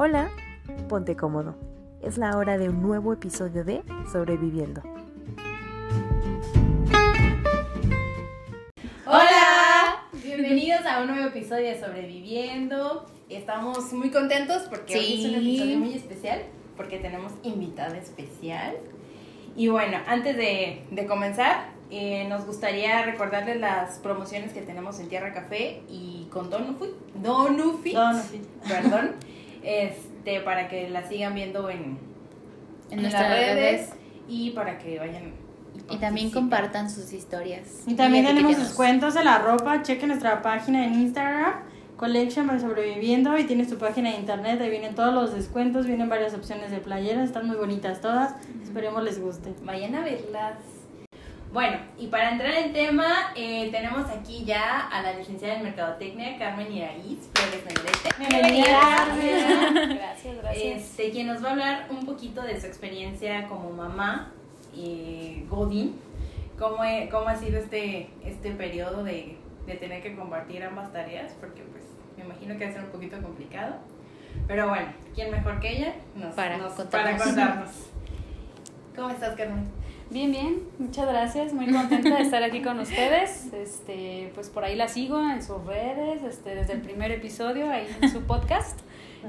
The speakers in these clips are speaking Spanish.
Hola, ponte cómodo. Es la hora de un nuevo episodio de Sobreviviendo. Hola, bienvenidos a un nuevo episodio de Sobreviviendo. Estamos muy contentos porque hoy es un episodio muy especial porque tenemos invitada especial. Y bueno, antes de, de comenzar, eh, nos gustaría recordarles las promociones que tenemos en Tierra Café y con Donufi, Donufit, Donufit. perdón, este, para que la sigan viendo en, En las nuestras redes, redes. y para que vayan Y también compartan sus historias. Y también tenemos etiquétenos. descuentos de la ropa. Chequen nuestra página en Instagram, Collection by Sobreviviendo. Y tienes tu página de internet. Ahí vienen todos los descuentos. Vienen varias opciones de playeras. Están muy bonitas todas. Esperemos les guste. Vayan a verlas. Bueno, y para entrar en tema, eh, tenemos aquí ya a la licenciada en Mercadotecnia, Carmen Iraíz Flores Negrete. Bienvenida. Gracias, Este, quien nos va a hablar un poquito de su experiencia como mamá, eh, Godín. ¿Cómo, he- ¿Cómo ha sido este, este periodo de, de tener que compartir ambas tareas? Porque pues me imagino que va a ser un poquito complicado. Pero bueno, ¿quién mejor que ella? Nos, Para nos- contarnos. para contarnos. ¿Cómo estás, Carmen? Bien, bien, muchas gracias, muy contenta de estar aquí con ustedes. Este, pues por ahí la sigo en sus redes, este, desde el primer episodio ahí en su podcast.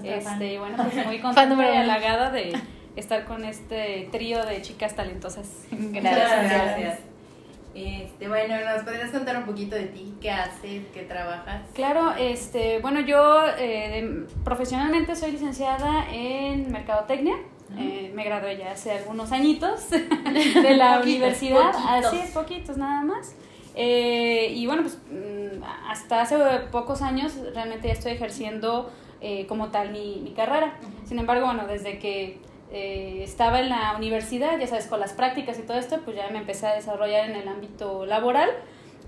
Este, y bueno, pues muy contenta y halagada de estar con este trío de chicas talentosas. Gracias. gracias. Este, bueno, ¿nos podrías contar un poquito de ti? ¿Qué haces? ¿Qué trabajas? Claro, este, bueno, yo eh, profesionalmente soy licenciada en Mercadotecnia. Eh, me gradué ya hace algunos añitos de la Poquitos, universidad, poquitos. así es, poquitos nada más. Eh, y bueno, pues mm, hasta hace pocos años realmente ya estoy ejerciendo eh, como tal mi, mi carrera. Sin embargo, bueno, desde que eh, estaba en la universidad, ya sabes, con las prácticas y todo esto, pues ya me empecé a desarrollar en el ámbito laboral.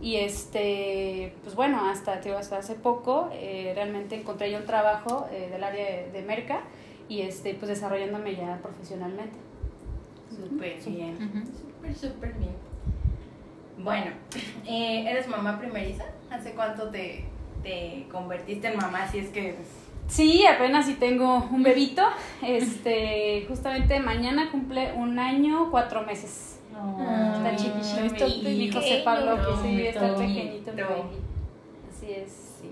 Y este, pues bueno, hasta, te digo, hasta hace poco eh, realmente encontré yo un trabajo eh, del área de, de merca y este, pues desarrollándome ya profesionalmente. Súper bien. Ujú. Súper, súper bien. Bueno, eh, ¿eres mamá primeriza? ¿Hace cuánto te, te convertiste en mamá? Si es que? Sí, apenas si tengo un bebito. Este, justamente mañana cumple un año, cuatro meses. Chiquichito, está que sí, está pequeñito, No. Así es, sí.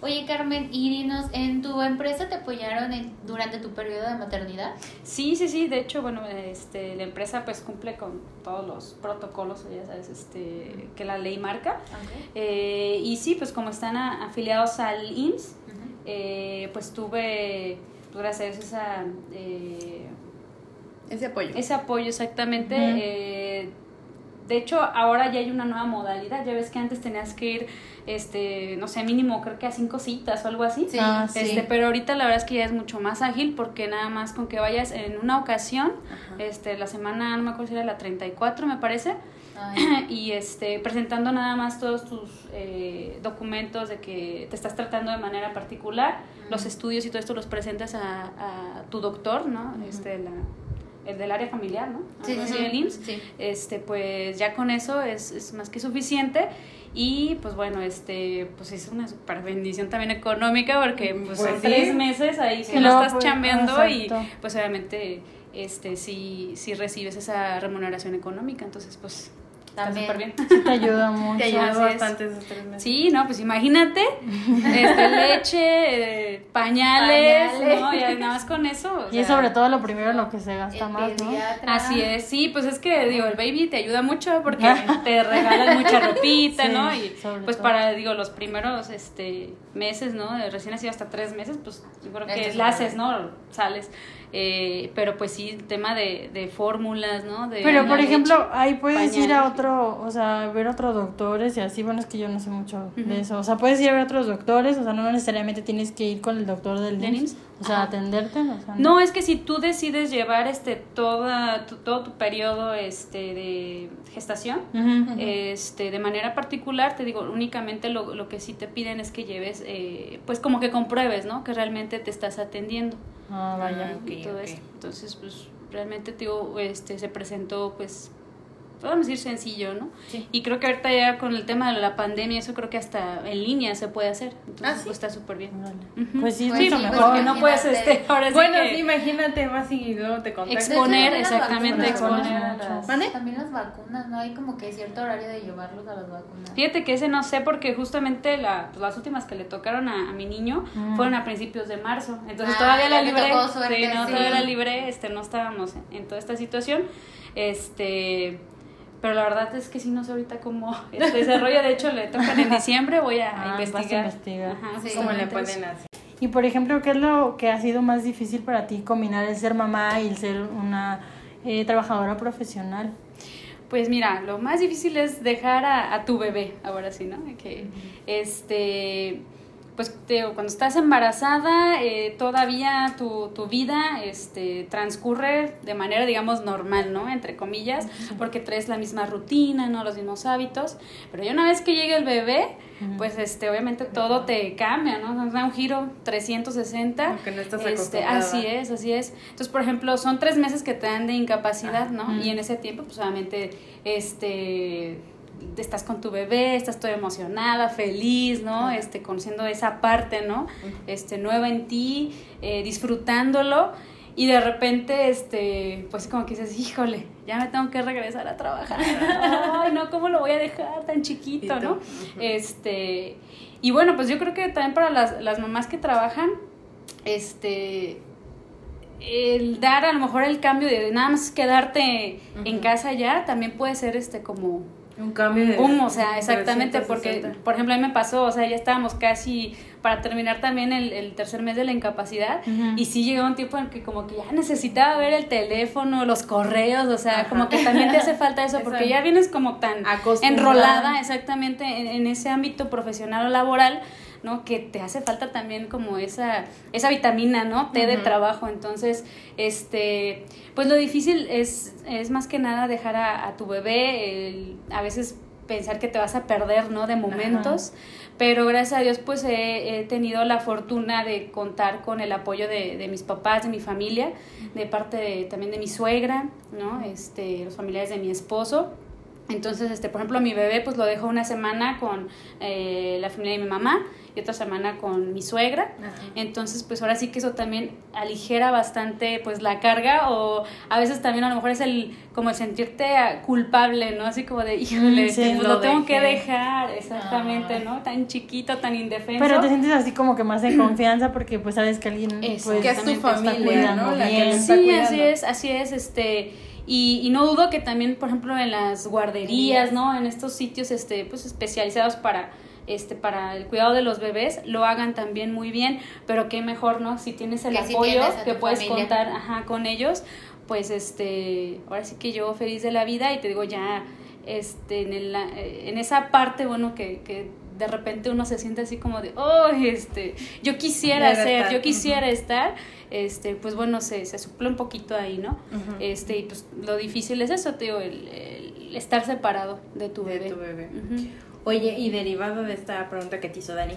Oye, Carmen, y dinos, ¿en tu empresa te apoyaron en- durante tu periodo de maternidad? Sí, sí, sí, de hecho, bueno, este, la empresa pues cumple con todos los protocolos, ya sabes, este, que la ley marca. Eh, y sí, pues como están a- afiliados al IMSS, eh, pues tuve, pues gracias a Dios, esa, eh, Ese apoyo. ese apoyo exactamente. Eh, de hecho, ahora ya hay una nueva modalidad. Ya ves que antes tenías que ir, este, no sé, mínimo creo que a cinco citas o algo así. Sí, Ah, sí. Este, pero ahorita la verdad es que ya es mucho más ágil porque nada más con que vayas en una ocasión, este, la semana, no me acuerdo si era la 34 me parece, Ay, y este, presentando nada más todos tus eh, documentos de que te estás tratando de manera particular, los estudios y todo esto los presentas a, a tu doctor, ¿no? Este, la- el del área familiar, ¿no? Sí, sí, sí. el IMSS. Sí. Este, pues ya con eso es, es más que suficiente. Y pues bueno, este, pues es una super bendición también económica porque pues, Pues tres meses ahí que no no, estás pues, chambeando y pues obviamente este sí, sí recibes esa remuneración económica, entonces pues También. súper bien. Sí te ayuda mucho. Te ayuda bastante esos tres meses. Sí, no, pues imagínate, este, leche, eh, pañales, Pañales. ¿no? Y nada más con eso. o Y es sea, sobre todo lo primero lo que se gasta El más, ¿no? Así es, sí, pues es que digo, el baby te ayuda mucho porque te regalan mucha ropita, Sí, ¿no? Y pues todo. para, digo, los primeros este meses, ¿no? De recién nacido hasta tres meses, pues yo creo que la haces, ¿no? Sales. Eh, pero pues sí, el tema de, de fórmulas, ¿no? De Pero por leche. ejemplo, ahí puedes ir a otro, o sea, ver otros doctores y así, bueno, es que yo no sé mucho de eso. O sea, puedes ir a ver otros doctores, o sea, no necesariamente tienes que ir con el doctor del ¿Del NIMS, IMSS? o sea, atenderte, o sea, No, es que si tú decides llevar este toda tu- todo tu periodo este de gestación, este de manera particular te digo únicamente lo, lo que sí te piden es que lleves eh, pues como que compruebes no que realmente te estás atendiendo Ah, vaya. Ah, y todo ok. esto. entonces pues realmente te digo este se presentó pues podemos decir sencillo, ¿no? Sí. Y creo que ahorita ya con el tema de la pandemia, eso creo que hasta en línea se puede hacer. Entonces, Ah, ¿sí? pues está súper bien. Pues sí, es Pues sí, mejor. Porque no puedes, este, ahora sí Bueno, que- sí, imagínate, vas y luego te contactas. Exponer, exactamente, vacunas, exponer. También las vacunas, ¿no? Hay como que cierto horario de llevarlos a las vacunas. Fíjate que ese no sé porque justamente la, pues, las últimas que le tocaron a, a mi niño Mm. fueron a principios de marzo. Entonces Ah, todavía la ya te libré. suerte, sí, no, sí. todavía la libré, este, no estábamos en, en toda esta situación. Este, pero la verdad es que sí no sé ahorita cómo este desarrollo. De hecho, le tocan en diciembre, voy a, Ah, vas a investigar. investigar. Ajá, Sí. ¿Cómo le pueden hacer? Y por ejemplo, ¿qué es lo que ha sido más difícil para ti combinar el ser mamá y el ser una eh, trabajadora profesional? Pues mira, lo más difícil es dejar a, a tu bebé, ahora sí, ¿no? Que, este, pues te cuando estás embarazada, eh, todavía tu, tu vida este, transcurre de manera, digamos, normal, ¿no? Entre comillas, porque traes la misma rutina, ¿no? Los mismos hábitos. Pero ya una vez que llega el bebé, pues este, obviamente todo te cambia, ¿no? Da un giro 360. Aunque no estás Este, así es, así es. Entonces, por ejemplo, son tres meses que te dan de incapacidad, ¿no? Ujú. Y en ese tiempo, pues obviamente, este estás con tu bebé, estás toda emocionada, feliz, ¿no? Este, conociendo esa parte, ¿no? Este, nueva en ti, eh, disfrutándolo. Y de repente, este, pues como que dices, híjole, ya me tengo que regresar a trabajar. Ay, no, ¿cómo lo voy a dejar tan ¿Y chiquito, no? Este, y bueno, pues yo creo que también para las, las mamás que trabajan, este, el dar a lo mejor el cambio de nada más quedarte en casa ya, también puede ser este como Un cambio de... boom, o sea, exactamente, 360. porque, por ejemplo, a mí me pasó, o sea, ya estábamos casi para terminar también el, el tercer mes de la incapacidad, y sí llegó un tiempo en que como que ya necesitaba ver el teléfono, los correos, o sea, Ajá. como que también te hace falta eso, porque Exacto. ya vienes como tan enrolada exactamente en, en ese ámbito profesional o laboral, ¿no? Que te hace falta también como esa, esa vitamina, ¿no? T de trabajo. Entonces, este, pues lo difícil es, es más que nada dejar a, a tu bebé, el- a veces pensar que te vas a perder, ¿no? De momentos. Pero gracias a Dios, pues he, he tenido la fortuna de contar con el apoyo de, de mis papás, de mi familia, de parte de- también de mi suegra, ¿no? Este, los familiares de mi esposo. Entonces, este, por ejemplo, mi bebé pues lo dejo una semana con eh, la familia de mi mamá y otra semana con mi suegra. Ajá. Entonces, pues ahora sí que eso también aligera bastante pues la carga o a veces también a lo mejor es el como el sentirte culpable, ¿no? Así como de, híjole, sí. pues, Lo lo tengo que dejar, exactamente, Ay. ¿no? Tan chiquito, tan indefenso. Pero te sientes así como que más en confianza porque pues sabes que alguien Eso. pues, Que es tu está familia, cuidando ¿no? La que bien. lo está Sí, cuidando. así es, así es, este, y, y no dudo que también, por ejemplo, en las guarderías, ¿no? En estos sitios, este, pues especializados para, este, para el cuidado de los bebés, lo hagan también muy bien, pero qué mejor, ¿no? Si tienes el Que si apoyo, tienes que puedes familia. contar, ajá, con ellos, pues, este, ahora sí que yo feliz de la vida y te digo ya, este, en, el, en esa parte, bueno, que, que de repente uno se siente así como de, oh, este, yo quisiera ser, yo quisiera estar, este, pues bueno, se, se suple un poquito ahí, ¿no? Este, y pues lo difícil es eso, te digo, el, el estar separado de tu De bebé. tu bebé. Oye, y derivado de esta pregunta que te hizo Dani,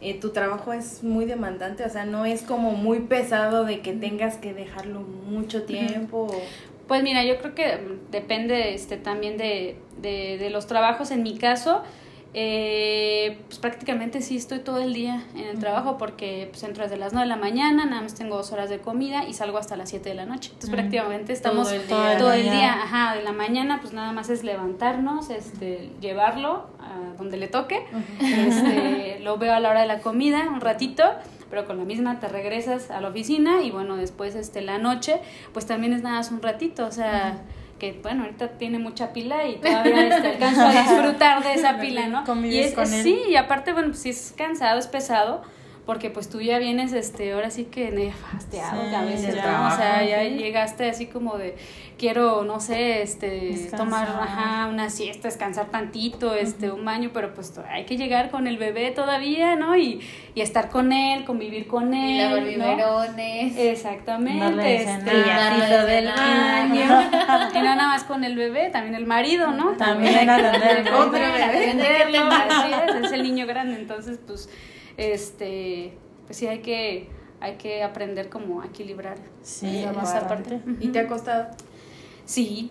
eh, tu trabajo es muy demandante, o sea, no es como muy pesado de que tengas que dejarlo mucho tiempo. o- Pues mira, yo creo que depende este, también de, de, de los trabajos. En mi caso, eh, pues prácticamente sí estoy todo el día en el trabajo porque pues, entro desde las 9 de la mañana, nada más tengo dos horas de comida y salgo hasta las 7 de la noche. Entonces prácticamente estamos Todo el todo día. el, Todo el día. día. Ajá, de la mañana pues nada más es levantarnos, este, llevarlo a donde le toque. Este, lo veo a la hora de la comida un ratito, pero con la misma te regresas a la oficina y bueno, después este la noche, pues también es nada más un ratito, o sea, que bueno, ahorita tiene mucha pila y todavía este, alcanzo a disfrutar de esa pila, ¿no? Y es, con él. sí, y aparte, bueno, pues sí es cansado, es pesado. Porque pues tú ya vienes, este, ahora sí que nefasteado Sí, a veces. O sea, ya llegaste así como de, quiero, no sé, este, Descansar. tomar, ajá, una siesta, descansar tantito, este, un baño, pero pues hay que llegar con el bebé todavía, ¿no? Y, y estar con él, convivir con Y él, los ¿no? Exactamente. Darle este. Brillacito del baño. y no nada más con el bebé, también el marido, ¿no? También hay que atenderlo. Es, es el niño grande, entonces pues, este, pues sí hay que, hay que aprender como a equilibrar Sí, esa- parte. ¿Y te ha costado? Sí,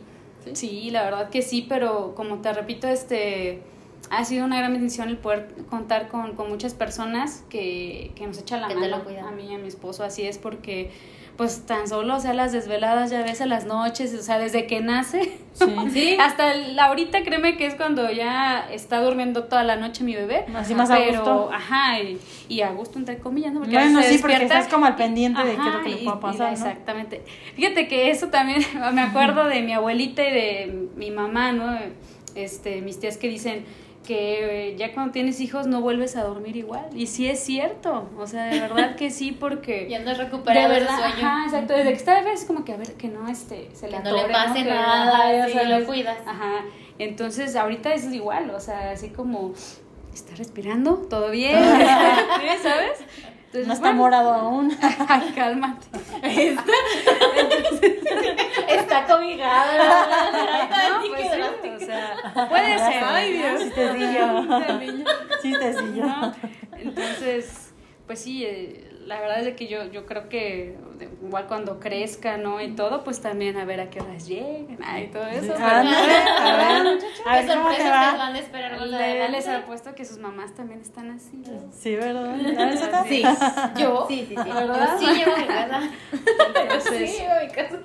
Sí, la verdad que sí, pero como te repito, este ha sido una gran bendición el poder contar con, con muchas personas que, que nos echan la Que te mano a mí y a mi esposo, así es porque pues tan solo, o sea, las desveladas ya ves a las noches, o sea, desde que nace Sí. hasta el- ahorita créeme que es cuando ya está durmiendo toda la noche mi bebé. Así más a pero, gusto. Ajá, y, y a gusto entre comillas, ¿no? Porque a Bueno, sí, porque estás como al pendiente de qué es lo que le pueda y- pasar, ¿no? Exactamente. Fíjate que eso también me acuerdo de mi abuelita y de mi mamá, ¿no? Este, mis tías que dicen que eh, ya cuando tienes hijos no vuelves a dormir igual. Y sí es cierto, o sea, de verdad que sí, porque... Ya no es De recuperado el sueño. ajá, exacto. Desde que está bebé es como que a ver que no este se le Que no le atore, pase nada, ajá, lo cuidas. Ajá. Entonces, ahorita es igual, o sea, así como está respirando, todo bien, ¿Sí, ¿sabes? Entonces, No está bueno. morado aún. Ay, cálmate. Está cobijada. No, pues sí, o sea, puede ser. Ay, Dios. Chistecillo. Chistecillo. ¿no? Entonces, pues sí, eh, la verdad es de que yo, yo creo que igual cuando crezca, ¿no? Y todo, pues también a ver a qué horas lleguen, ay, todo eso. pero- a ver, a ver ¿Qué cómo te sorpresas te va. van a esperar Le- les apuesto que sus mamás también están así. ¿no? Sí, ¿verdad? A ver. Sí. Yo. Sí, sí, sí. ¿Verdad? Yo sí llevo mi casa. Entonces, Sí, llevo mi casa.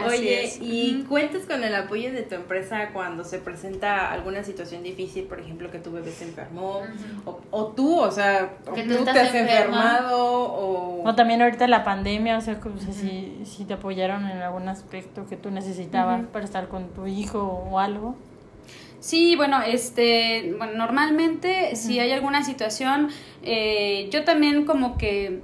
Así Oye, es. ¿y cuentas con el apoyo de tu empresa cuando se presenta alguna situación difícil, por ejemplo, que tu bebé se enfermó, o, o tú, o sea, o Que tú te has enferma. enfermado, o... O también ahorita la pandemia, o sea, como si, si, si te apoyaron en algún aspecto que tú necesitabas para estar con tu hijo o algo. Sí, bueno, este, bueno, normalmente si hay alguna situación, eh, yo también como que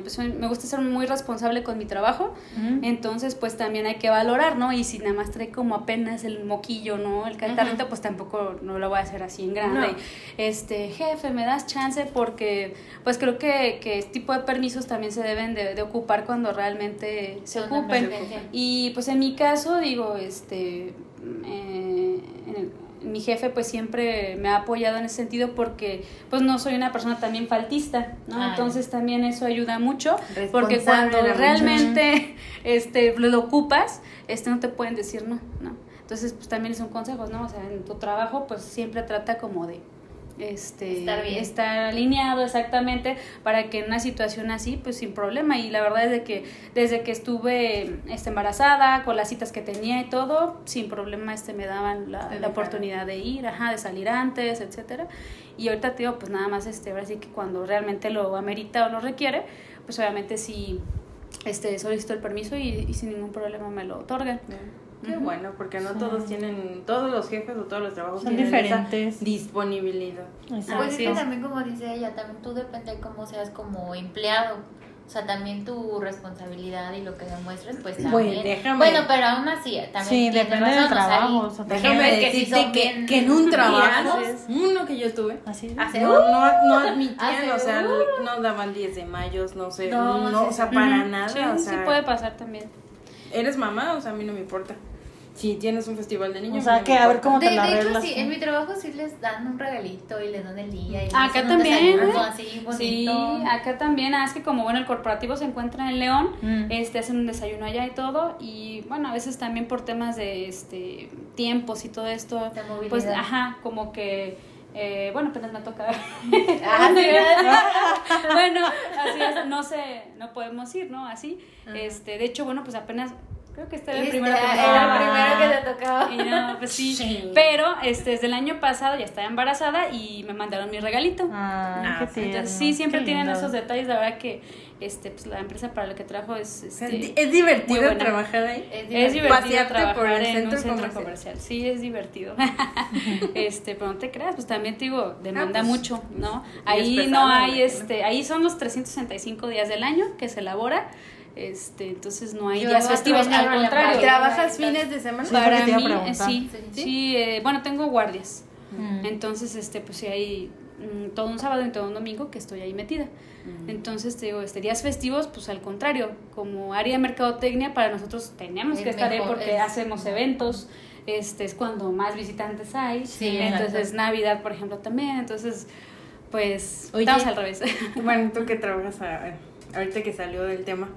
pues, soy- me gusta ser muy responsable con mi trabajo, entonces pues también hay que valorar, ¿no? Y si nada más trae como apenas el moquillo, ¿no? El catarrito, pues tampoco no lo voy a hacer así en grande. No. Este, jefe, me das chance porque pues creo que, que este tipo de permisos también se deben de, de ocupar cuando realmente se ocupen. Y pues en mi caso, digo, este, eh, en el- mi jefe pues siempre me ha apoyado en ese sentido porque pues no soy una persona también faltista, ¿no? Entonces también eso ayuda mucho porque cuando realmente este, lo ocupas, este, no te pueden decir no, ¿no? Entonces pues también son consejos, ¿no? O sea, en tu trabajo pues siempre trata como de este Estar bien. estar alineado exactamente para que en una situación así pues sin problema. Y la verdad es de que desde que estuve este, embarazada con las citas que tenía y todo sin problema este me daban la, oportunidad de ir ajá de salir antes etcétera. Y ahorita te digo pues nada más este ahora sí que cuando realmente lo amerita o lo requiere pues obviamente sí este solicito el permiso y, y sin ningún problema me lo otorgan Qué bueno, porque no Sí. todos tienen, todos los jefes o todos los trabajos Son tienen esa diferentes. disponibilidad. Pues es Así que es. también como dice ella, también tú depende de cómo seas como empleado. O sea, también tu responsabilidad y lo que demuestres, pues también. Bueno, déjame- Bueno, pero aún así, también Sí, depende del razón, sea, trabajo, o sea, Déjame que sí decirte son que, bien que en un trabajo, uno que yo estuve, Así. Hace- no, no, no admitían, Hace- o sea, no daban 10 de mayos, no sé, No, no, sí, o sea, sí. para nada, sí, o sí sea, puede pasar también eres mamá, o sea, a mí no me importa. Si tienes un festival de niños, O sea, que a ver cómo De, te la de hecho, arreglas. sí, en mi trabajo sí les dan un regalito y les dan el día. Y Acá también, desayuno ¿eh? así Sí, acá también, ah, es que como bueno, el corporativo se encuentra en León, Mm. este hacen un desayuno allá y todo, y bueno, a veces también por temas de este tiempos y todo esto, De pues ajá, como que eh, bueno, apenas me toca. Ah, bueno, así es, no sé, no podemos ir, ¿no? Así. Este, de hecho, bueno, pues apenas creo que este era el primero que me era tocaba. el primero que te tocaba. Y no, pues sí. Sí. Pero este, desde el año pasado ya estaba embarazada y me mandaron mi regalito. Ah, tierno. Entonces, sí, siempre Qué tienen lindo. esos detalles. La verdad que este, pues, la empresa para la que trabajo es. Este, es divertido muy buena. trabajar ahí. Es es divertido. trabajar por el en un centro comercial. comercial. Sí, es divertido. este, pero no te creas, pues también te digo, demanda Ah, pues, mucho, ¿no? Ahí no hay, este, ahí son los 365 días del año que se elabora. Este, entonces no hay Yo días festivos, al contrario. ¿Trabajas fines de semana? Sí, Para mí, eh, sí, Sí. sí, eh, bueno, tengo guardias. Mm. Entonces, este, pues sí hay mm, todo un sábado y todo un domingo que estoy ahí metida. Entonces, te digo, este, días festivos, pues al contrario, como área de mercadotecnia, para nosotros tenemos Es que estar ahí porque es- hacemos eventos, este es cuando más visitantes hay. Sí, entonces, exacto. Navidad, por ejemplo, también. Entonces, pues, Oye. estamos al revés. Bueno, tú que trabajas a- ahorita que salió del tema,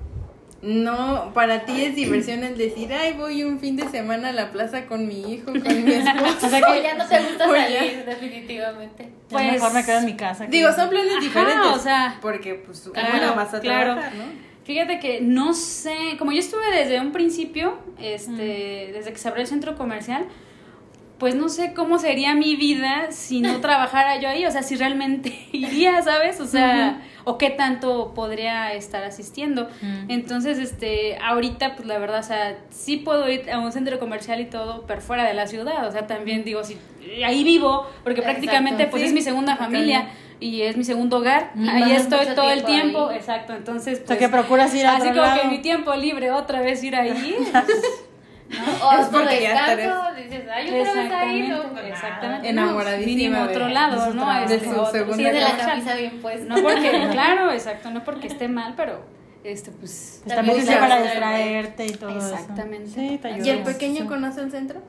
No, para ti es diversión el decir, ay, voy un fin de semana a la plaza con mi hijo, con mi esposo. O sea que ya no te gusta Oye. salir, definitivamente. Pues, Pues- mejor me quedo en mi casa. Digo, son planes Ajá, diferentes. o sea, porque pues claro, una vas a claro. trabajar, ¿no? Fíjate que no sé, como yo estuve desde un principio, este, desde que se abrió el centro comercial, pues no sé cómo sería mi vida si no trabajara yo ahí, o sea, si realmente iría, ¿sabes? O sea, o qué tanto podría estar asistiendo. Entonces, este, ahorita, pues la verdad, o sea, sí puedo ir a un centro comercial y todo, pero fuera de la ciudad, o sea, también digo, si ahí vivo, porque Exacto, prácticamente, pues sí, es mi segunda familia. Y es mi segundo hogar, Y ahí estoy todo el tiempo ahí. exacto, entonces O sea, pues, que procuras ir a Así como que en mi tiempo libre otra vez ir ahí. O Es porque ya descanso, dices, ay, otra vez ahí, no, Exactamente, exactamente. Enamoradísima Mínimo de- otro de lado, su ¿no? trabajo. Este, De su otro- segunda sí, Tiene la camisa bien puesta. No porque, claro, exacto, no porque esté mal, pero este, pues. Pues también sirve para distraerte y todo eso. Exactamente. Sí, te ayuda. ¿Y el pequeño conoce el centro?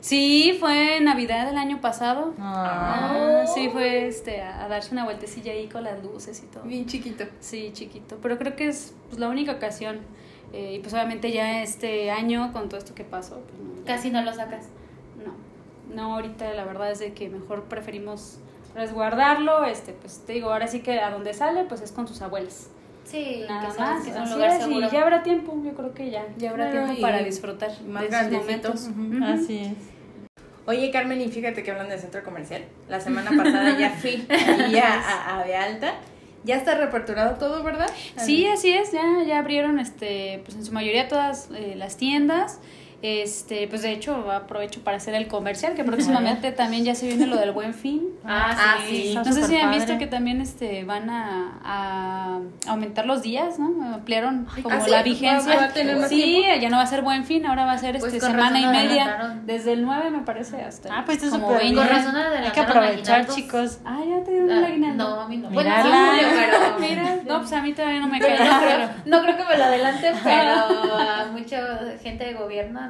Sí, fue Navidad del año pasado. Ah. Ah, sí, fue este, a, a darse una vueltecilla ahí con las luces y todo. Bien chiquito. Sí, chiquito. Pero creo que es pues, la única ocasión. Eh, y pues obviamente ya este año, con todo esto que pasó, pues no, Casi no lo sacas. No, no, ahorita la verdad es de que mejor preferimos resguardarlo, este, pues te digo, ahora sí que a donde sale, pues es con sus abuelos. Sí, Nada que más, que es un así lugar es, seguro. y ya habrá tiempo, yo creo que ya, ya habrá Claro, tiempo para disfrutar más de esos momentos. Así es. Oye, Carmen, y fíjate que hablando del centro comercial, la semana pasada ya fui ahí a, a, a Bealta. Ya está reaperturado todo, ¿verdad? Sí, así es, ya, ya abrieron este, pues en su mayoría todas eh, las tiendas. Este, pues de hecho aprovecho para hacer el comercial, que próximamente también ya se viene lo del buen fin. Ah, Ah, sí. sí. No sé si han visto que también este van a, a aumentar los días, ¿no? Ampliaron como ¿ah, sí? la vigencia. ¿Va- a tener más sí, tiempo? ya no va a ser buen fin, ahora va a ser Pues este semana y media. Desde el 9 me parece hasta Ah, pues está como súper 20. bien. Con razón Hay que aprovechar, chicos. Ah, ya te dieron Ah, aguinaldo. No, a mí no. Bueno, sí, pero... Mira, no, pues a mí todavía no me cae. no, creo, no creo que me lo adelanten, pero a mucha gente de gobierno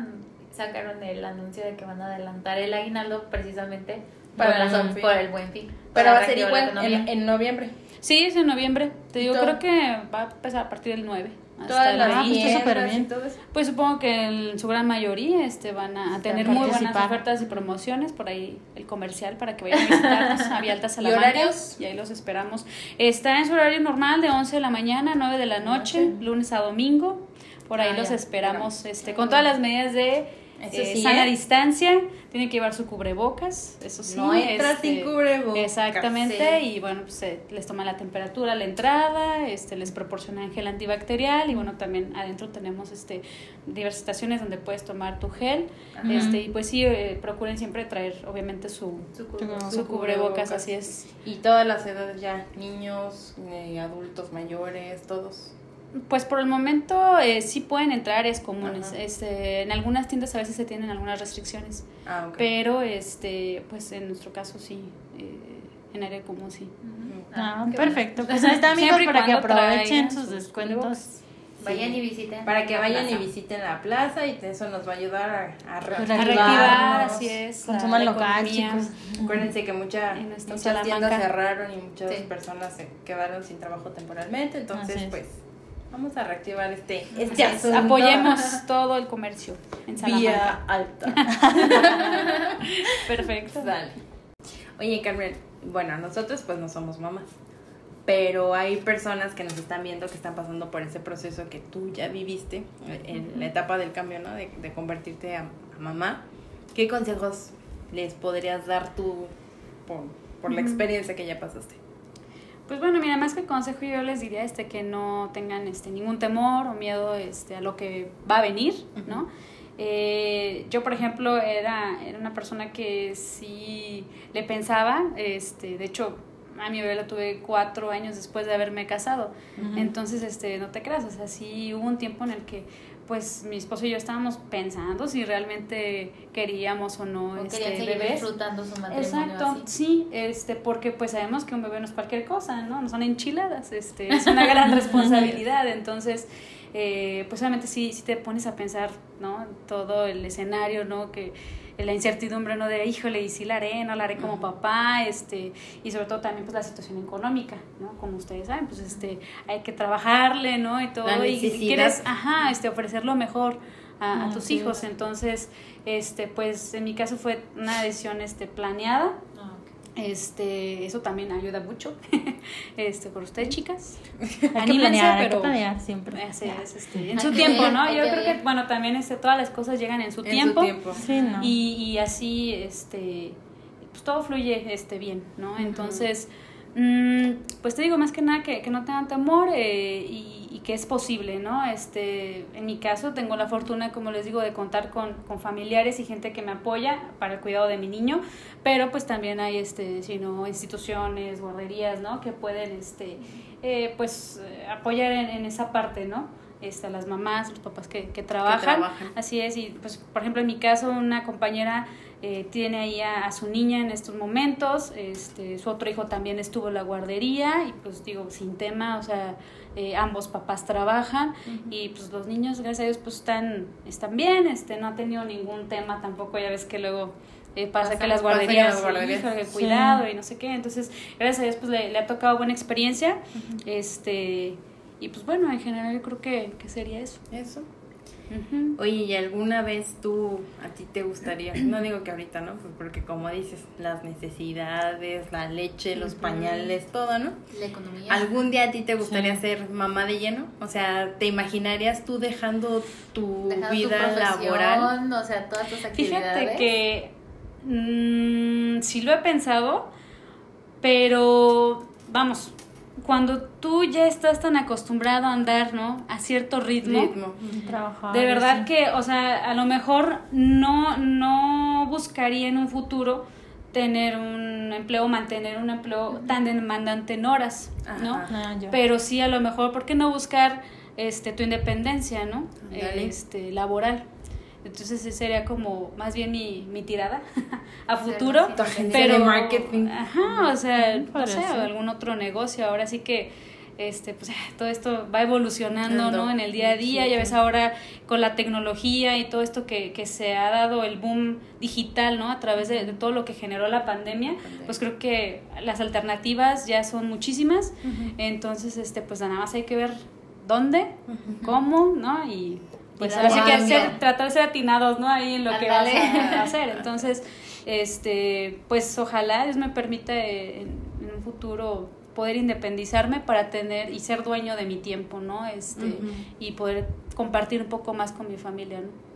sacaron el anuncio de que van a adelantar el aguinaldo precisamente Para por, el razón- Buen Fin. por el buen fin. Pero para va a ser igual en, en noviembre. Sí, es en noviembre. Te digo, Todo. creo que va a empezar a partir del 9. hasta Todas el las Ah, pues está súper bien. todo eso. Pues supongo que en su gran mayoría este, van a tener muy buenas ofertas y promociones. Por ahí el comercial para que vayan a visitarnos a Vialta Salamanca. horarios? Y ahí los esperamos. Está en su horario normal de 11 de la mañana a 9 de la noche, Noche. lunes a domingo. Por ahí Ah, los ya. esperamos este, con todas las medidas de Eso eh, sí, sana ¿eh? distancia. Tienen que llevar su cubrebocas, eso sí. No entras este, sin cubrebocas. Exactamente, Sí. y bueno, pues eh, les toman la temperatura a la entrada, este, les proporcionan gel antibacterial y bueno, también adentro tenemos este diversas estaciones donde puedes tomar tu gel. Ajá. Este, y pues sí, eh, procuren siempre traer obviamente su, Su Su- curva. su cubrebocas, así es. Y todas las edades ya, niños, eh, adultos mayores, todos. Pues por el momento eh, sí pueden entrar áreas comunes. Ajá. Este, en algunas tiendas a veces se tienen algunas restricciones, Ah, ok. pero este, pues en nuestro caso sí, eh, en área común sí. Ah, qué perfecto. Pues ahí está, amigos, para que aprovechen sus descuentos. Vayan y visiten. Para que la vayan y plaza. visiten la plaza y eso nos va a ayudar a, a A reactivar. así es. Consuman local, chicos. Acuérdense que mucha, muchas Salamanca. tiendas cerraron y muchas Sí. personas se quedaron sin trabajo temporalmente, entonces pues vamos a reactivar este, este asunto. Apoyemos todo el comercio en vía alta. Perfecto. Dale. Oye, Carmen, bueno, nosotros pues no somos mamás, pero hay personas que nos están viendo que están pasando por ese proceso que tú ya viviste, eh, en la etapa del cambio, ¿no? De, de convertirte a, a mamá. ¿Qué consejos les podrías dar tú por, por la experiencia que ya pasaste? Pues bueno, mira, más que consejo yo les diría este que no tengan este ningún temor o miedo este a lo que va a venir, ¿no? Eh, yo, por ejemplo, era, era una persona que sí le pensaba, este, de hecho, a mi bebé lo tuve cuatro años después de haberme casado. Entonces, este, no te creas, o sea, sí hubo un tiempo en el que, pues, mi esposo y yo estábamos pensando si realmente queríamos o no O este, querían seguir bebés. disfrutando su matrimonio Exacto, así. sí, este, porque pues sabemos que un bebé no es cualquier cosa, ¿no? No son enchiladas, este, es una gran responsabilidad, entonces, eh, pues obviamente sí, sí te pones a pensar, ¿no? Todo el escenario, ¿no? Que, la incertidumbre, ¿no? De, híjole, y si la haré, no la haré como papá, este, y sobre todo también pues la situación económica, ¿no? Como ustedes saben, pues este, hay que trabajarle, ¿no? Y todo, y quieres, ajá, este, ofrecer lo mejor a, tus hijos, entonces, este, pues en mi caso fue una decisión, este, planeada, este, eso también ayuda mucho. este, por ustedes, chicas. Anímense, pero. planear siempre. este, en su tiempo, ¿no? Yo creo que, bueno, también este, todas las cosas llegan en su en tiempo. Su tiempo. Sí, ¿no? y, y así, este, pues todo fluye este, bien, ¿no? Entonces. Mm, pues te digo más que nada que, que no tengan temor eh, y, y, que es posible, ¿no? Este, en mi caso tengo la fortuna, como les digo, de contar con, con, familiares y gente que me apoya para el cuidado de mi niño, pero pues también hay, este, sino instituciones, guarderías, ¿no? Que pueden, este, eh, pues apoyar en, en esa parte, ¿no? Este, a las mamás, los papás que, que trabajan. Así es, y pues por ejemplo en mi caso una compañera eh, tiene ahí a, su niña en estos momentos, este, su otro hijo también estuvo en la guardería y pues digo, sin tema, o sea, eh, ambos papás trabajan y pues los niños, gracias a Dios, pues están, están bien, este, no ha tenido ningún tema tampoco, ya ves que luego eh, pasa, que las guarderías, el cuidado y no sé qué, entonces gracias a Dios pues le, ha tocado buena experiencia, este, y pues bueno, en general yo creo que, que sería eso. Eso. Oye, ¿y alguna vez tú, a ti te gustaría, no digo que ahorita, ¿no? Pues porque como dices, las necesidades, la leche, los pañales, todo, ¿no? La economía. ¿Algún día a ti te gustaría ser mamá de lleno? O sea, ¿te imaginarías tú dejando tu vida laboral? O sea, todas tus actividades. Fíjate que mmm, sí lo he pensado, pero vamos, cuando tú ya estás tan acostumbrado a andar, ¿no? A cierto ritmo. ritmo. Trabajar, de verdad que, o sea, a lo mejor no, no buscaría en un futuro tener un empleo, mantener un empleo tan demandante en horas, ¿no? Ah, Pero sí a lo mejor, ¿por qué no buscar este tu independencia, ¿no? Este, laboral. Entonces esa sería como más bien mi, mi tirada a futuro. pero marketing. Ajá, o sea, no sé, algún otro negocio. Ahora sí que este pues todo esto va evolucionando no en el día a día ya ves ahora con la tecnología y todo esto que, que se ha dado el boom digital no a través de, todo lo que generó la pandemia pues creo que las alternativas ya son muchísimas. Entonces este pues nada más hay que ver dónde cómo no y pues así que hacer, tratar de ser atinados, ¿no? Ahí en lo que vas a hacer. Entonces, este, pues ojalá Dios me permita en, un futuro poder independizarme para tener y ser dueño de mi tiempo, ¿no? Este, y poder compartir un poco más con mi familia, ¿no?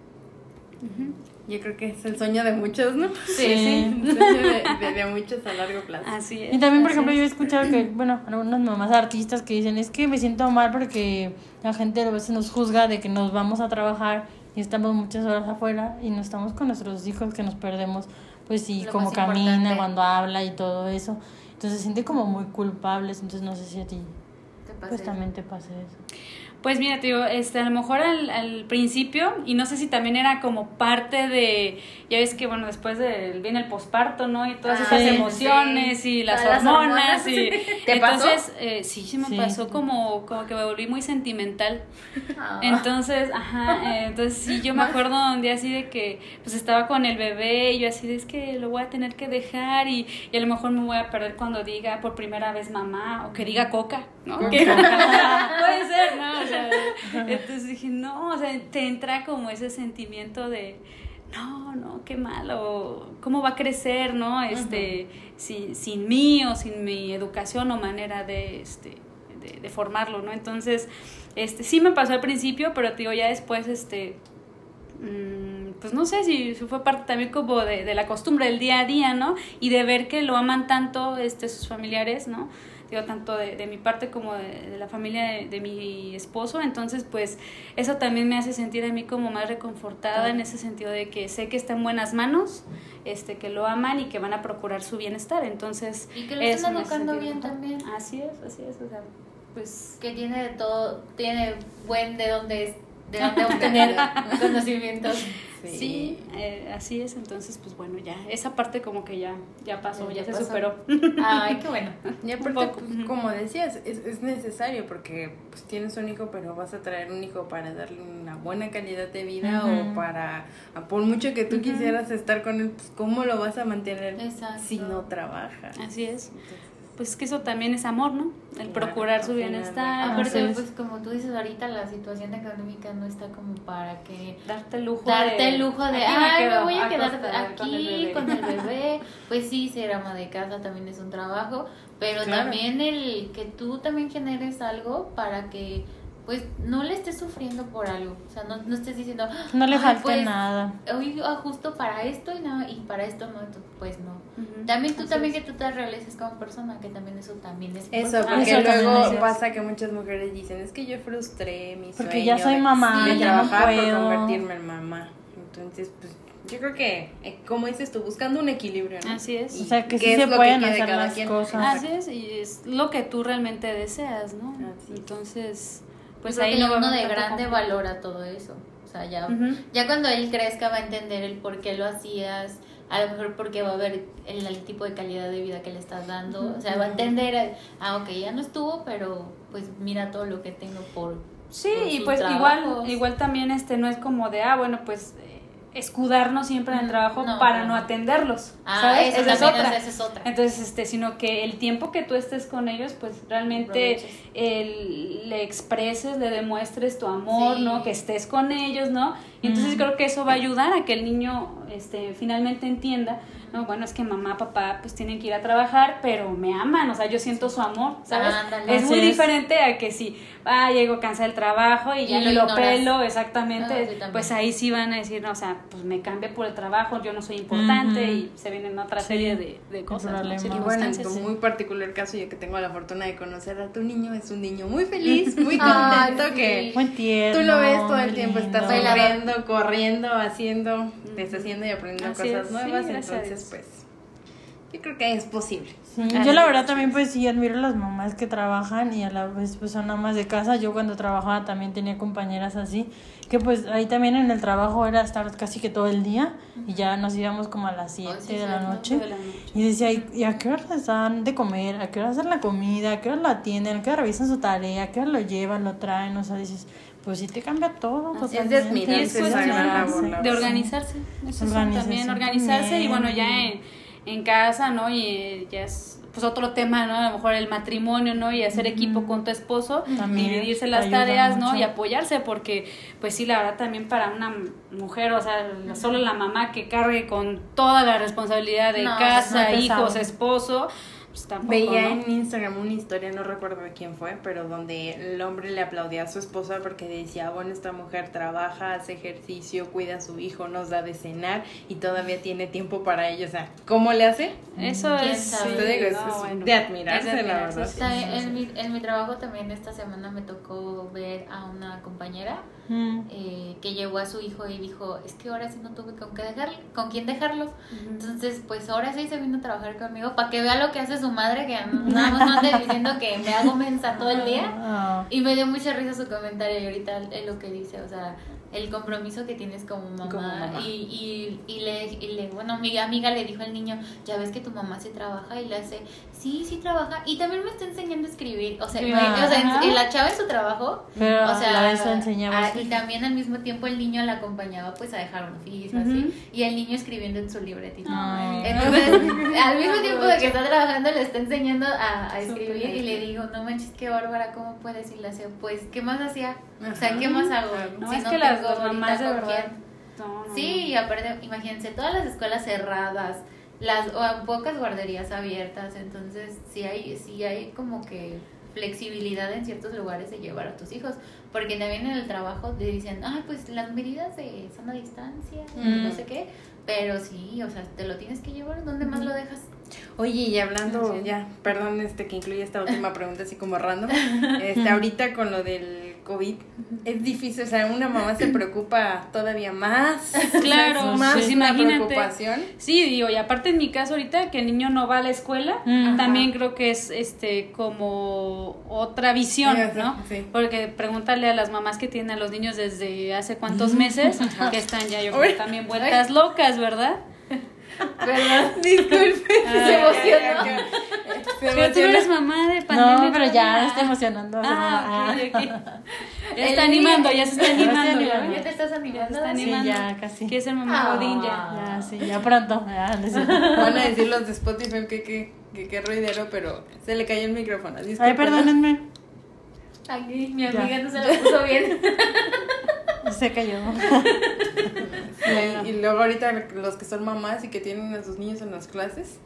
Yo creo que es el sueño de muchos, ¿no? Sí, sí. El sueño de, muchos a largo plazo. Así es. Y también, por ejemplo, yo he escuchado que, bueno, algunas mamás artistas que dicen, es que me siento mal porque la gente a veces nos juzga de que nos vamos a trabajar y estamos muchas horas afuera y no estamos con nuestros hijos que nos perdemos, pues sí, como camina, cuando habla y todo eso. Entonces se siente como muy culpables, entonces no sé si a ti pues también te pasa eso. Pues mira, tío, este, a lo mejor al, al, principio, y no sé si también era como parte de, ya ves que, bueno, después de, viene el posparto, ¿no? Y todas ah, esas emociones y las hormonas, y entonces, Eh, sí, sí me pasó como, como que me volví muy sentimental. Ah. Entonces, ajá, eh, entonces sí, yo me acuerdo un día así de que, pues estaba con el bebé y yo así de, es que lo voy a tener que dejar y, y a lo mejor me voy a perder cuando diga por primera vez mamá o que diga coca, ¿no? Puede ser, ¿no? entonces dije, no, o sea, te entra como ese sentimiento de, no, no, qué malo, cómo va a crecer, ¿no? Este, sin, sin mí o sin mi educación o manera de, este, de, formarlo, ¿no? Entonces, este, sí me pasó al principio, pero digo, ya después, este, mm, pues no sé si fue parte también como de, de, la costumbre del día a día, ¿no? Y de ver que lo aman tanto este, sus familiares, ¿no? Digo, tanto de, de mi parte como de, la familia de, mi esposo, entonces pues eso también me hace sentir a mí como más reconfortada en ese sentido de que sé que está en buenas manos, este, que lo aman y que van a procurar su bienestar, entonces... Y que lo están educando bien también. Así es, así es, o sea, pues... Que tiene de todo, tiene buen de dónde de dónde obtener conocimientos. Sí, eh, así es. Entonces, pues bueno, ya esa parte como que ya, ya pasó, Ya ya, se pasó. superó. Ay, qué bueno. Y aparte, pues, como decías, es, es necesario porque pues tienes un hijo, pero vas a traer un hijo para darle una buena calidad de vida o para, por mucho que tú quisieras estar con él, pues ¿cómo lo vas a mantener Exacto. si no trabaja? Así es. Pues que eso también es amor, ¿no? El procurar su bienestar, Aparte, pues como tú dices ahorita, la situación económica no está como para que darte el lujo darte el lujo de, ay, me voy a quedar aquí con el, bebé. Pues sí, ser ama de casa también es un trabajo, pero Claro. también el que tú también generes algo para que pues no le estés sufriendo por algo. O sea, no, no estés diciendo, No le "Ay, falte pues, nada. Hoy ajusto para esto y, no, y para esto no, pues no. Ujú. También tú Así también es. que tú te realices como persona, que también eso también es Eso, importante. porque Eso luego es. pasa que muchas mujeres dicen, es que yo frustré mi Porque sueño ya soy de- mamá, de ya no puedo. por convertirme en mamá. Entonces, pues yo creo que, eh, como dices tú, buscando un equilibrio, ¿no? Así es. Y O sea, que sí es se lo que pueden hacer las quien. cosas. Así es, y es lo que tú realmente deseas, ¿no? Así es. Entonces, pues ahí no uno de grande conflicto. valora todo eso. O sea, ya, ya cuando él crezca va a entender el por qué lo hacías, a lo mejor porque va a ver el, el tipo de calidad de vida que le estás dando. O sea, va a entender, el, ah, ok, ya no estuvo, pero pues mira todo lo que tengo por... Sí, por y pues trabajos. igual, igual también este no es como de, ah, bueno, pues escudarnos siempre en el trabajo no, para no. no atenderlos, Ah, ¿sabes? eso Esa es también, otra. esa es otra. Entonces, este, sino que el tiempo que tú estés con ellos, pues realmente el- le expreses, le demuestres tu amor, Sí. ¿no? Que estés con ellos, ¿no? Y entonces creo que eso va a ayudar a que el niño, este, finalmente entienda, no, bueno, es que mamá, papá, pues tienen que ir a trabajar, pero me aman, o sea, yo siento su amor, ¿sabes? Ándale. es muy es. diferente a que si, ah, llego cansada del trabajo y ya Y no lo pelo, exactamente, Ah, pues ahí sí van a decir, no, o sea, pues me cambié por el trabajo, yo no soy importante y se vienen otra Sí. serie de, de cosas. Y bueno, en muy particular caso, yo que tengo la fortuna de conocer a tu niño, es un niño muy feliz, muy Ay, contento sí. que Muy tierno. tú lo ves todo el tiempo, está lindo. Bailador. sonriendo, corriendo, haciendo, deshaciendo y aprendiendo Así cosas nuevas, a entonces pues yo creo que es posible. Sí, yo la verdad también es. pues sí admiro a las mamás que trabajan y a la vez pues son amas de casa. Yo cuando trabajaba también tenía compañeras así, que pues ahí también en el trabajo era estar casi que todo el día y ya nos íbamos como a las 7 sí, de la noche. de la noche. Y decía, ¿y a qué hora les dan de comer? ¿A qué hora hacen la comida? ¿A qué hora lo atienden? ¿A qué hora revisan su tarea? ¿A qué hora lo llevan, lo traen? O sea, dices, pues sí te cambia todo. Así es de totalmente. admirarse es esa cuestión gran labor, la de organizarse. Eso también organizarse y bueno, ya en, en casa, ¿no? Y eh, ya es pues otro tema, ¿no? A lo mejor el matrimonio, ¿no? Y hacer equipo con tu esposo, También dividirse las tareas, ¿no? mucho. Y apoyarse porque pues sí, la verdad también para una mujer, o sea, solo la mamá que cargue con toda la responsabilidad de No, casa, hijos, esposo, pues tampoco, Veía ¿no? en Instagram una historia, no recuerdo de quién fue, pero donde el hombre le aplaudía a su esposa porque decía, bueno, esta mujer trabaja, hace ejercicio, cuida a su hijo, nos da de cenar y todavía tiene tiempo para ello. O sea, ¿cómo le hace? Eso ¿Quién es, sabe? Te digo, es- no, es bueno, de admirarse, es de la admirarse, verdad. sí, Está sí, en, mi, en mi trabajo también esta semana me tocó ver a una compañera Mm. eh, que llevó a su hijo y dijo, es que ahora sí no tuve con qué dejarlo, con quién dejarlo. Entonces, pues ahora sí se vino a trabajar conmigo para que vea lo que hace su madre, que nada más no ande diciendo que me hago mensa todo el día. Ah. Y me dio mucha risa su comentario y ahorita es lo que dice, o sea, el compromiso que tienes como mamá. Como mamá. Y, y, y, le, y le, bueno, mi amiga le dijo al niño, ya ves que tu mamá se trabaja y le hace, sí, sí trabaja. Y también me está enseñando a escribir. O sea, me- o sea, en- Ajá. en la chava en su trabajo. Pero o sea, la vez enseñaba. ah, y también al mismo tiempo el niño la acompañaba pues a dejar un oficio así. Y el niño escribiendo en su libretito. Ay. Entonces, al mismo tiempo de que está trabajando, le está enseñando a, a escribir y le digo, no manches, qué bárbara, ¿cómo puedes? Y le hace, pues, ¿qué más hacía? O sea, ¿qué más hago? No, Si es que las, las mamás de verdad. quién. no, no, Sí, y aparte, imagínense, todas las escuelas cerradas, las o pocas guarderías abiertas, entonces sí hay, sí hay como que flexibilidad en ciertos lugares de llevar a tus hijos, porque también en el trabajo te dicen, ay, pues las medidas de sana distancia, Mm. no sé qué, pero sí, o sea, te lo tienes que llevar, ¿dónde más lo dejas? Oye, y hablando, es. ya, perdón este que incluye esta última pregunta así como random, este, ahorita con lo del COVID, es difícil, o sea, una mamá se preocupa todavía más. Claro, más una imagínate. preocupación. Sí, digo, y aparte en mi caso ahorita que el niño no va a la escuela, Mm. también creo que es este como otra visión, Sí, ¿no? sí. Porque pregúntale a las mamás que tienen a los niños desde hace cuántos meses, que están ya yo creo que también vueltas locas, ¿verdad? ¿Verdad? Disculpe. Se emocionó. Se Pero tú eres mamá de pandemia. No, pero ya está emocionando. Ah, ok, ok. Ya está animando, ya se está animando. ¿ya te estás animando? Ya está Sí, animando. ya casi. Quiere ser mamá Ah. Godín ya. Ya, sí, ya pronto. Ya, cierto. Van a decir los de Spotify que que, que, que ruidero, pero se le cayó el micrófono. Ay, disculpen. perdónenme. Aquí, mi amiga no se lo puso bien. Se cayó. Y luego ahorita los que son mamás y que tienen a sus niños en las clases.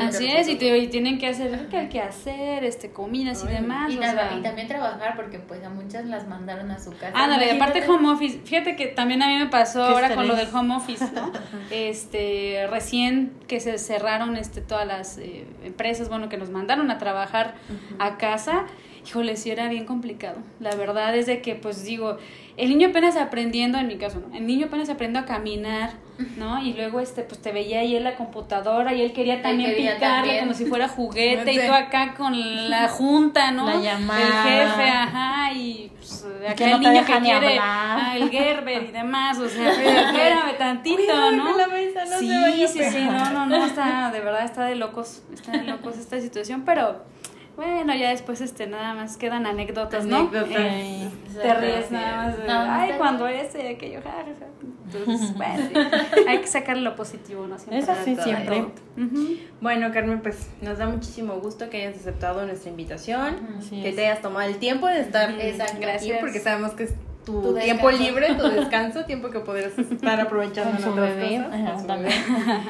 Así es, y, te- y tienen que hacer que hay que hacer, este, comidas y Ay, demás. Y, o nada, sea. y también trabajar porque pues a muchas las mandaron a su casa. Ándale, y aparte home office. Fíjate que también a mí me pasó ahora con lo del home office, ¿no? Este, recién que se cerraron este todas las eh, empresas, bueno, que nos mandaron a trabajar a casa. Híjole, sí era bien complicado. La verdad es de que, pues digo, el niño apenas aprendiendo, en mi caso, ¿no? El niño apenas aprendiendo a caminar, ¿no? Y luego, este, pues te veía ahí en la computadora y él quería también quería picarle también. como si fuera juguete y tú acá con la junta, ¿no? La llamada. El jefe, ajá, y pues, acá el niño que quiere, ah, el Gerber y demás, o sea, espérame tantito, ¿no? la mesa, no se sí, sí, sí, no, no, no, está, de verdad está de locos, está de locos esta situación, pero bueno, ya después este nada más quedan anécdotas, ¿no? Anécdotas. Ey. Te ríes nada más de, No, no ay, cuando ese, aquello, ja, ja, ja". Entonces, bueno, sí, hay que sacar lo positivo, ¿no? Siempre. Eso sí, siempre. Bueno, Carmen, pues nos da muchísimo gusto que hayas aceptado nuestra invitación, Así que es. te hayas tomado el tiempo de estar aquí, Gracias. porque sabemos que es tu, Tu tiempo libre, tu descanso, tiempo que podrías estar aprovechando en otras bebé, cosas. ajá,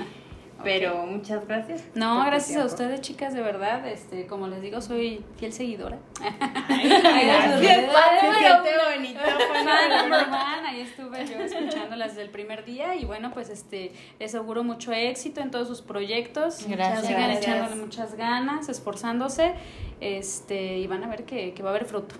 Pero muchas gracias. No, gracias a ustedes, chicas, de verdad. Este, como les digo, soy fiel seguidora. Gracias. Fan ahí estuve yo escuchándolas desde el primer día y bueno, pues este les auguro mucho éxito en todos sus proyectos. Gracias. Sigan echándole muchas ganas, esforzándose, este, y van a ver que, que va a haber fruto.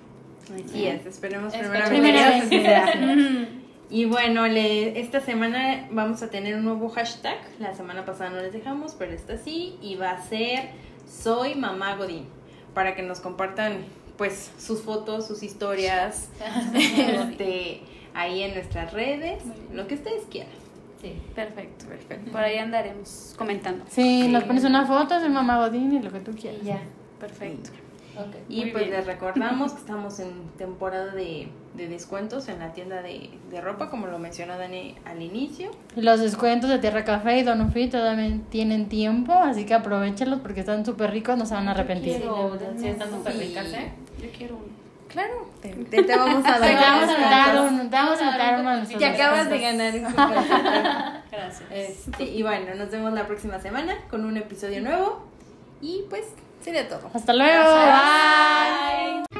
Así es, esperemos Esperemos. primeramente que Primera así sea. Y bueno, le, esta semana vamos a tener un nuevo hashtag. La semana pasada no les dejamos, pero esta sí. Y va a ser Soy Mamá Godín. Para que nos compartan pues sus fotos, sus historias, este, ahí en nuestras redes, lo que ustedes quieran. Sí. Perfecto, perfecto. Por ahí andaremos comentando. Sí, nos pones una foto, soy mamá Godín y lo que tú quieras. Y ya. Perfecto. Ok. Y pues bien. les recordamos que estamos en temporada de, de descuentos en la tienda de, de ropa, como lo mencionó Dani al inicio. Los descuentos de Tierra Café y Don Free todavía tienen tiempo, así que aprovechenlos porque están súper ricos, no se van a arrepentir. Sí, la verdad, sí, están súper ricas, ¿eh? Yo quiero uno. Claro, te, te- te vamos a Te dar. vamos a dar un, te vamos a dar uno Te acabas de ganar. Gracias. Este, y bueno, nos vemos la próxima semana con un episodio nuevo. Y pues sería todo. Hasta luego. Bye.